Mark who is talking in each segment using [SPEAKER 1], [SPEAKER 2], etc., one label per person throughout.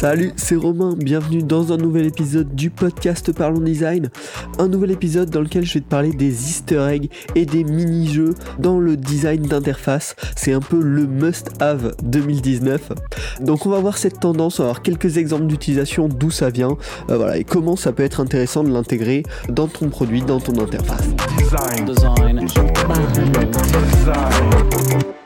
[SPEAKER 1] Salut, c'est Romain, bienvenue dans un nouvel épisode du podcast Parlons Design. Un nouvel épisode dans lequel je vais te parler des easter eggs et des mini-jeux dans le design d'interface. C'est un peu le must-have 2019. Donc on va voir cette tendance, on va voir quelques exemples d'utilisation, d'où ça vient, euh, voilà, et comment ça peut être intéressant de l'intégrer dans ton produit, dans ton interface.
[SPEAKER 2] Design.
[SPEAKER 3] Design.
[SPEAKER 2] Design.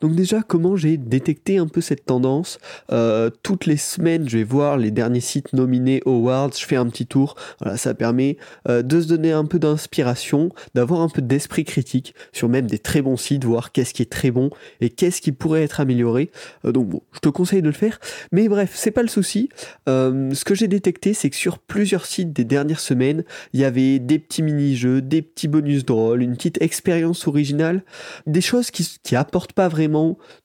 [SPEAKER 1] Donc déjà, comment j'ai détecté un peu cette tendance Euh, Toutes les semaines, je vais voir les derniers sites nominés Awards, je fais un petit tour. Voilà, ça permet euh, de se donner un peu d'inspiration, d'avoir un peu d'esprit critique sur même des très bons sites, voir qu'est-ce qui est très bon et qu'est-ce qui pourrait être amélioré. Euh, donc bon, je te conseille de le faire. Mais bref, c'est pas le souci. Euh, ce que j'ai détecté, c'est que sur plusieurs sites des dernières semaines, il y avait des petits mini-jeux, des petits bonus drôles, une petite expérience originale, des choses qui, qui apportent pas vraiment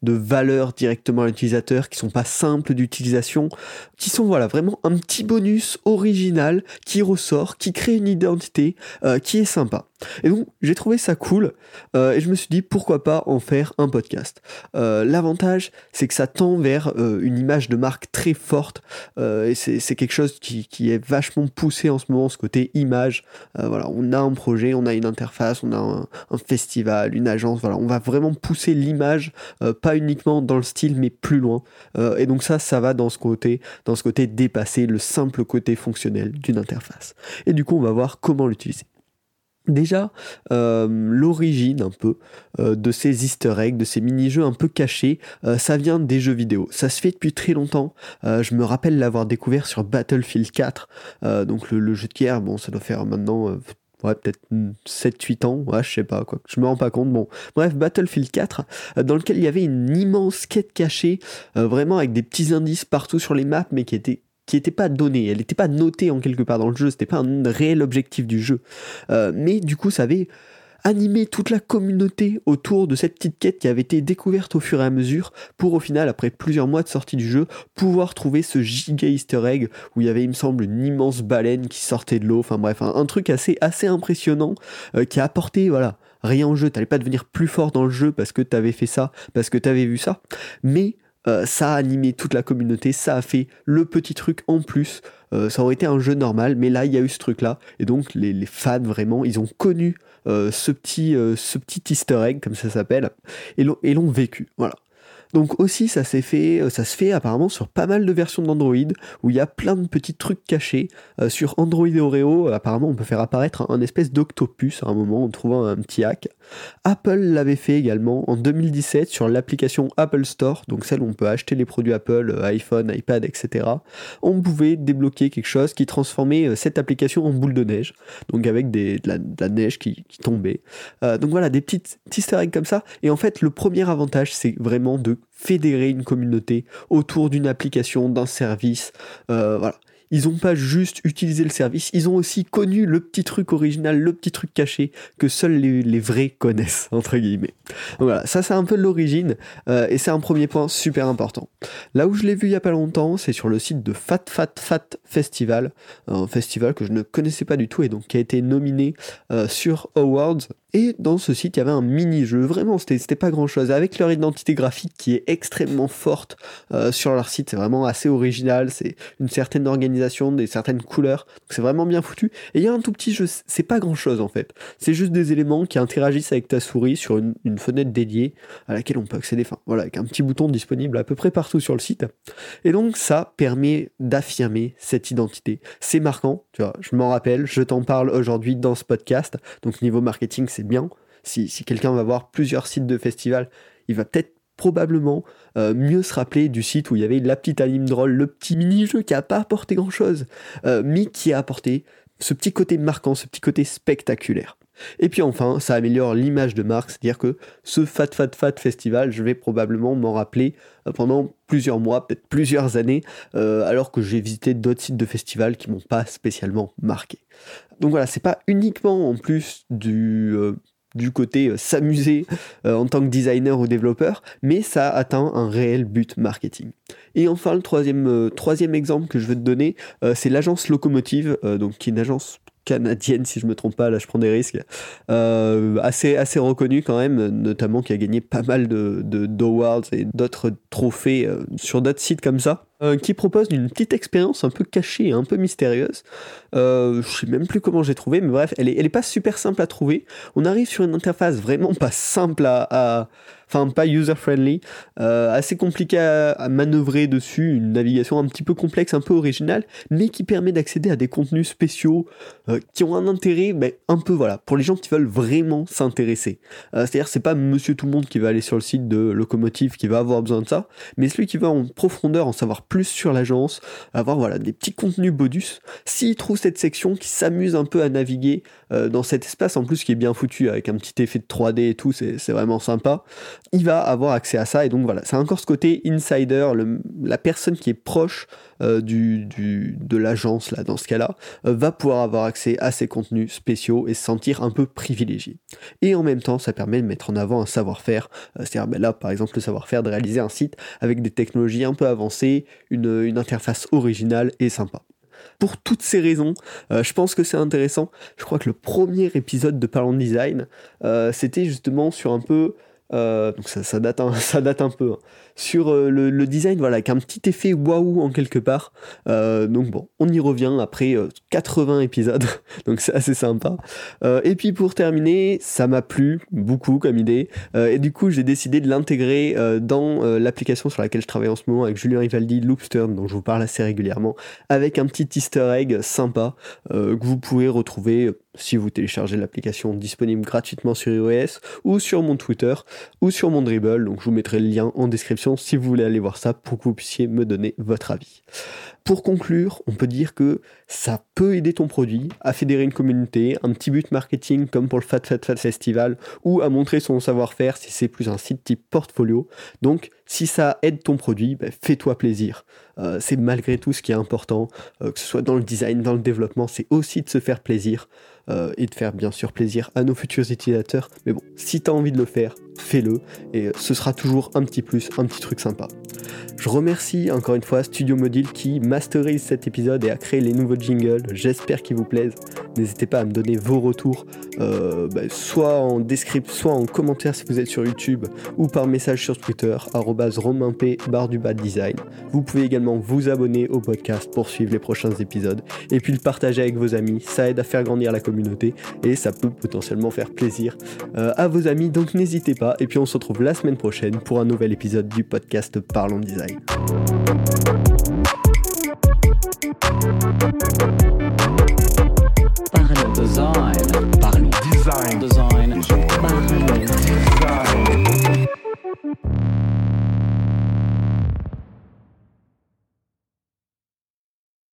[SPEAKER 1] de valeur directement à l'utilisateur, qui sont pas simples d'utilisation, qui sont voilà vraiment un petit bonus original qui ressort, qui crée une identité, euh, qui est sympa. Et donc j'ai trouvé ça cool euh, et je me suis dit pourquoi pas en faire un podcast. Euh, L'avantage c'est que ça tend vers une image de marque très forte et c'est quelque chose qui, qui est vachement poussé en ce moment, ce côté image. Voilà, on a un projet, on a une interface, on a un festival, une agence, voilà, on va vraiment pousser l'image, euh, pas uniquement dans le style mais plus loin. Euh, et donc ça, ça va dans ce côté, dans ce côté dépasser le simple côté fonctionnel d'une interface. Et du coup, on va voir comment l'utiliser. Déjà, euh, l'origine un peu de ces easter eggs, de ces mini-jeux un peu cachés, ça vient des jeux vidéo. Ça se fait depuis très longtemps. Je me rappelle l'avoir découvert sur Battlefield 4, euh, donc le, le jeu de guerre, bon, ça doit faire maintenant... Ouais, peut-être 7-8 ans, ouais, je sais pas, quoi. Je me rends pas compte. Bon, bref, Battlefield 4, euh, dans lequel il y avait une immense quête cachée, euh, vraiment avec des petits indices partout sur les maps, mais qui étaient qui n'était pas donnée, elle n'était pas notée en quelque part dans le jeu, c'était pas un réel objectif du jeu. Euh, mais du coup, ça avait animé toute la communauté autour de cette petite quête qui avait été découverte au fur et à mesure pour au final, après plusieurs mois de sortie du jeu, pouvoir trouver ce giga easter egg où il y avait, il me semble, une immense baleine qui sortait de l'eau, enfin bref, un, un truc assez, assez impressionnant euh, qui a apporté, voilà, rien en jeu, t'allais pas devenir plus fort dans le jeu parce que t'avais fait ça, parce que t'avais vu ça, mais euh, ça a animé toute la communauté, ça a fait le petit truc en plus. Euh, ça aurait été un jeu normal, mais là il y a eu ce truc-là, et donc les, fans vraiment, ils ont connu euh, ce petit ce petit Easter egg comme ça s'appelle, et l'ont vécu. Voilà. Donc aussi ça s'est fait, euh, ça se fait apparemment sur pas mal de versions d'Android où il y a plein de petits trucs cachés. Euh, sur Android Oreo, apparemment on peut faire apparaître un, espèce d'octopus à un moment en trouvant un petit hack. Apple l'avait fait également en 2017 sur l'application Apple Store, donc celle où on peut acheter les produits Apple, euh, iPhone, iPad, etc. On pouvait débloquer quelque chose qui transformait euh, cette application en boule de neige, donc avec de, la, neige qui, tombait. Euh, donc voilà, des petites easter eggs comme ça. Et en fait, le premier avantage, c'est vraiment de fédérer une communauté autour d'une application, d'un service. Euh, voilà. Ils n'ont pas juste utilisé le service, ils ont aussi connu le petit truc original, le petit truc caché que seuls les, vrais connaissent, entre guillemets. Donc voilà, ça c'est un peu l'origine, euh, et c'est un premier point super important. Là où je l'ai vu il y a pas longtemps, c'est sur le site de Fat Fat Fat Festival, un festival que je ne connaissais pas du tout et donc qui a été nominé euh, sur Awards. Et dans ce site, il y avait un mini-jeu, vraiment, c'était pas grand-chose, avec leur identité graphique qui est extrêmement forte euh, sur leur site, c'est vraiment assez original, c'est une certaine organisation, des certaines couleurs, c'est vraiment bien foutu. Et il y a un tout petit jeu, c'est pas grand-chose en fait, c'est juste des éléments qui interagissent avec ta souris sur une, fenêtre dédiée à laquelle on peut accéder, enfin voilà, avec un petit bouton disponible à peu près partout sur le site. Et donc ça permet d'affirmer cette identité. C'est marquant, tu vois, je m'en rappelle, je t'en parle aujourd'hui dans ce podcast, donc niveau marketing c'est bien. Si, si quelqu'un va voir plusieurs sites de festival, il va peut-être probablement euh, mieux se rappeler du site où il y avait la petite anime drôle, le petit mini-jeu qui a pas apporté grand-chose, euh, mais qui a apporté ce petit côté marquant, ce petit côté spectaculaire. Et puis enfin, ça améliore l'image de marque, c'est-à-dire que ce Fat Fat Fat Festival, je vais probablement m'en rappeler euh, pendant plusieurs mois, peut-être plusieurs années, alors que j'ai visité d'autres sites de festivals qui m'ont pas spécialement marqué. Donc voilà, c'est pas uniquement en plus du, du côté euh, s'amuser euh, en tant que designer ou développeur, mais ça atteint un réel but marketing. Et enfin, le troisième, euh, troisième exemple que je veux te donner, c'est l'agence Locomotive, donc qui est une agence canadienne, si je me trompe pas, là je prends des risques, assez, assez reconnue quand même, notamment qui a gagné pas mal de, d'awards et d'autres trophées sur d'autres sites comme ça. Euh, qui propose une petite expérience un peu cachée, un peu mystérieuse. Euh, je sais même plus comment j'ai trouvé, mais bref, elle est, pas super simple à trouver. On arrive sur une interface vraiment pas simple à, enfin pas user-friendly, euh, assez compliqué à, manœuvrer dessus, une navigation un petit peu complexe, un peu originale, mais qui permet d'accéder à des contenus spéciaux euh, qui ont un intérêt, mais un peu voilà, pour les gens qui veulent vraiment s'intéresser. C'est-à-dire c'est pas Monsieur tout le monde qui va aller sur le site de Locomotive qui va avoir besoin de ça, mais celui qui va en profondeur en savoir plus sur l'agence, avoir voilà, des petits contenus bonus. S'il trouve cette section qui s'amuse un peu à naviguer euh, dans cet espace, en plus qui est bien foutu avec un petit effet de 3D et tout, c'est vraiment sympa, il va avoir accès à ça. Et donc voilà, c'est encore ce côté insider, la personne qui est proche euh, du, de l'agence, là, dans ce cas-là, euh, va pouvoir avoir accès à ces contenus spéciaux et se sentir un peu privilégié. Et en même temps, ça permet de mettre en avant un savoir-faire, c'est-à-dire ben là, par exemple, le savoir-faire de réaliser un site avec des technologies un peu avancées, une, interface originale et sympa. Pour toutes ces raisons, euh, je pense que c'est intéressant. Je crois que le premier épisode de Parlons Design, euh, c'était justement sur un peu euh, donc ça, date un, ça date un peu. Hein. Sur euh, le, design, voilà, avec un petit effet waouh en quelque part. Euh, donc bon, on y revient après 80 épisodes, donc c'est assez sympa. et puis pour terminer, ça m'a plu beaucoup comme idée, et du coup j'ai décidé de l'intégrer dans l'application sur laquelle je travaille en ce moment avec Julien Rivaldi, Loopstern, dont je vous parle assez régulièrement, avec un petit easter egg sympa que vous pouvez retrouver si vous téléchargez l'application disponible gratuitement sur iOS ou sur mon Twitter ou sur mon Dribble. Donc je vous mettrai le lien en description si vous voulez aller voir ça pour que vous puissiez me donner votre avis. Pour conclure, on peut dire que ça peut aider ton produit à fédérer une communauté, un petit but marketing comme pour le Fat Fat Fat Festival, ou à montrer son savoir-faire si c'est plus un site type portfolio. Donc, si ça aide ton produit, ben, fais-toi plaisir. Euh, c'est malgré tout ce qui est important, euh, que ce soit dans le design, dans le développement, c'est aussi de se faire plaisir. Euh, et de faire bien sûr plaisir à nos futurs utilisateurs. Mais bon, si tu as envie de le faire, fais-le et ce sera toujours un petit plus, un petit truc sympa. Je remercie encore une fois Studio Module qui masterise cet épisode et a créé les nouveaux jingles. J'espère qu'ils vous plaisent. N'hésitez pas à me donner vos retours, euh, bah, soit en description, soit en commentaire si vous êtes sur YouTube, ou par message sur Twitter, romainp. Vous pouvez également vous abonner au podcast pour suivre les prochains épisodes, et puis le partager avec vos amis. Ça aide à faire grandir la communauté, et ça peut potentiellement faire plaisir euh, à vos amis, donc n'hésitez pas. Et puis on se retrouve la semaine prochaine pour un nouvel épisode du podcast Parlons design.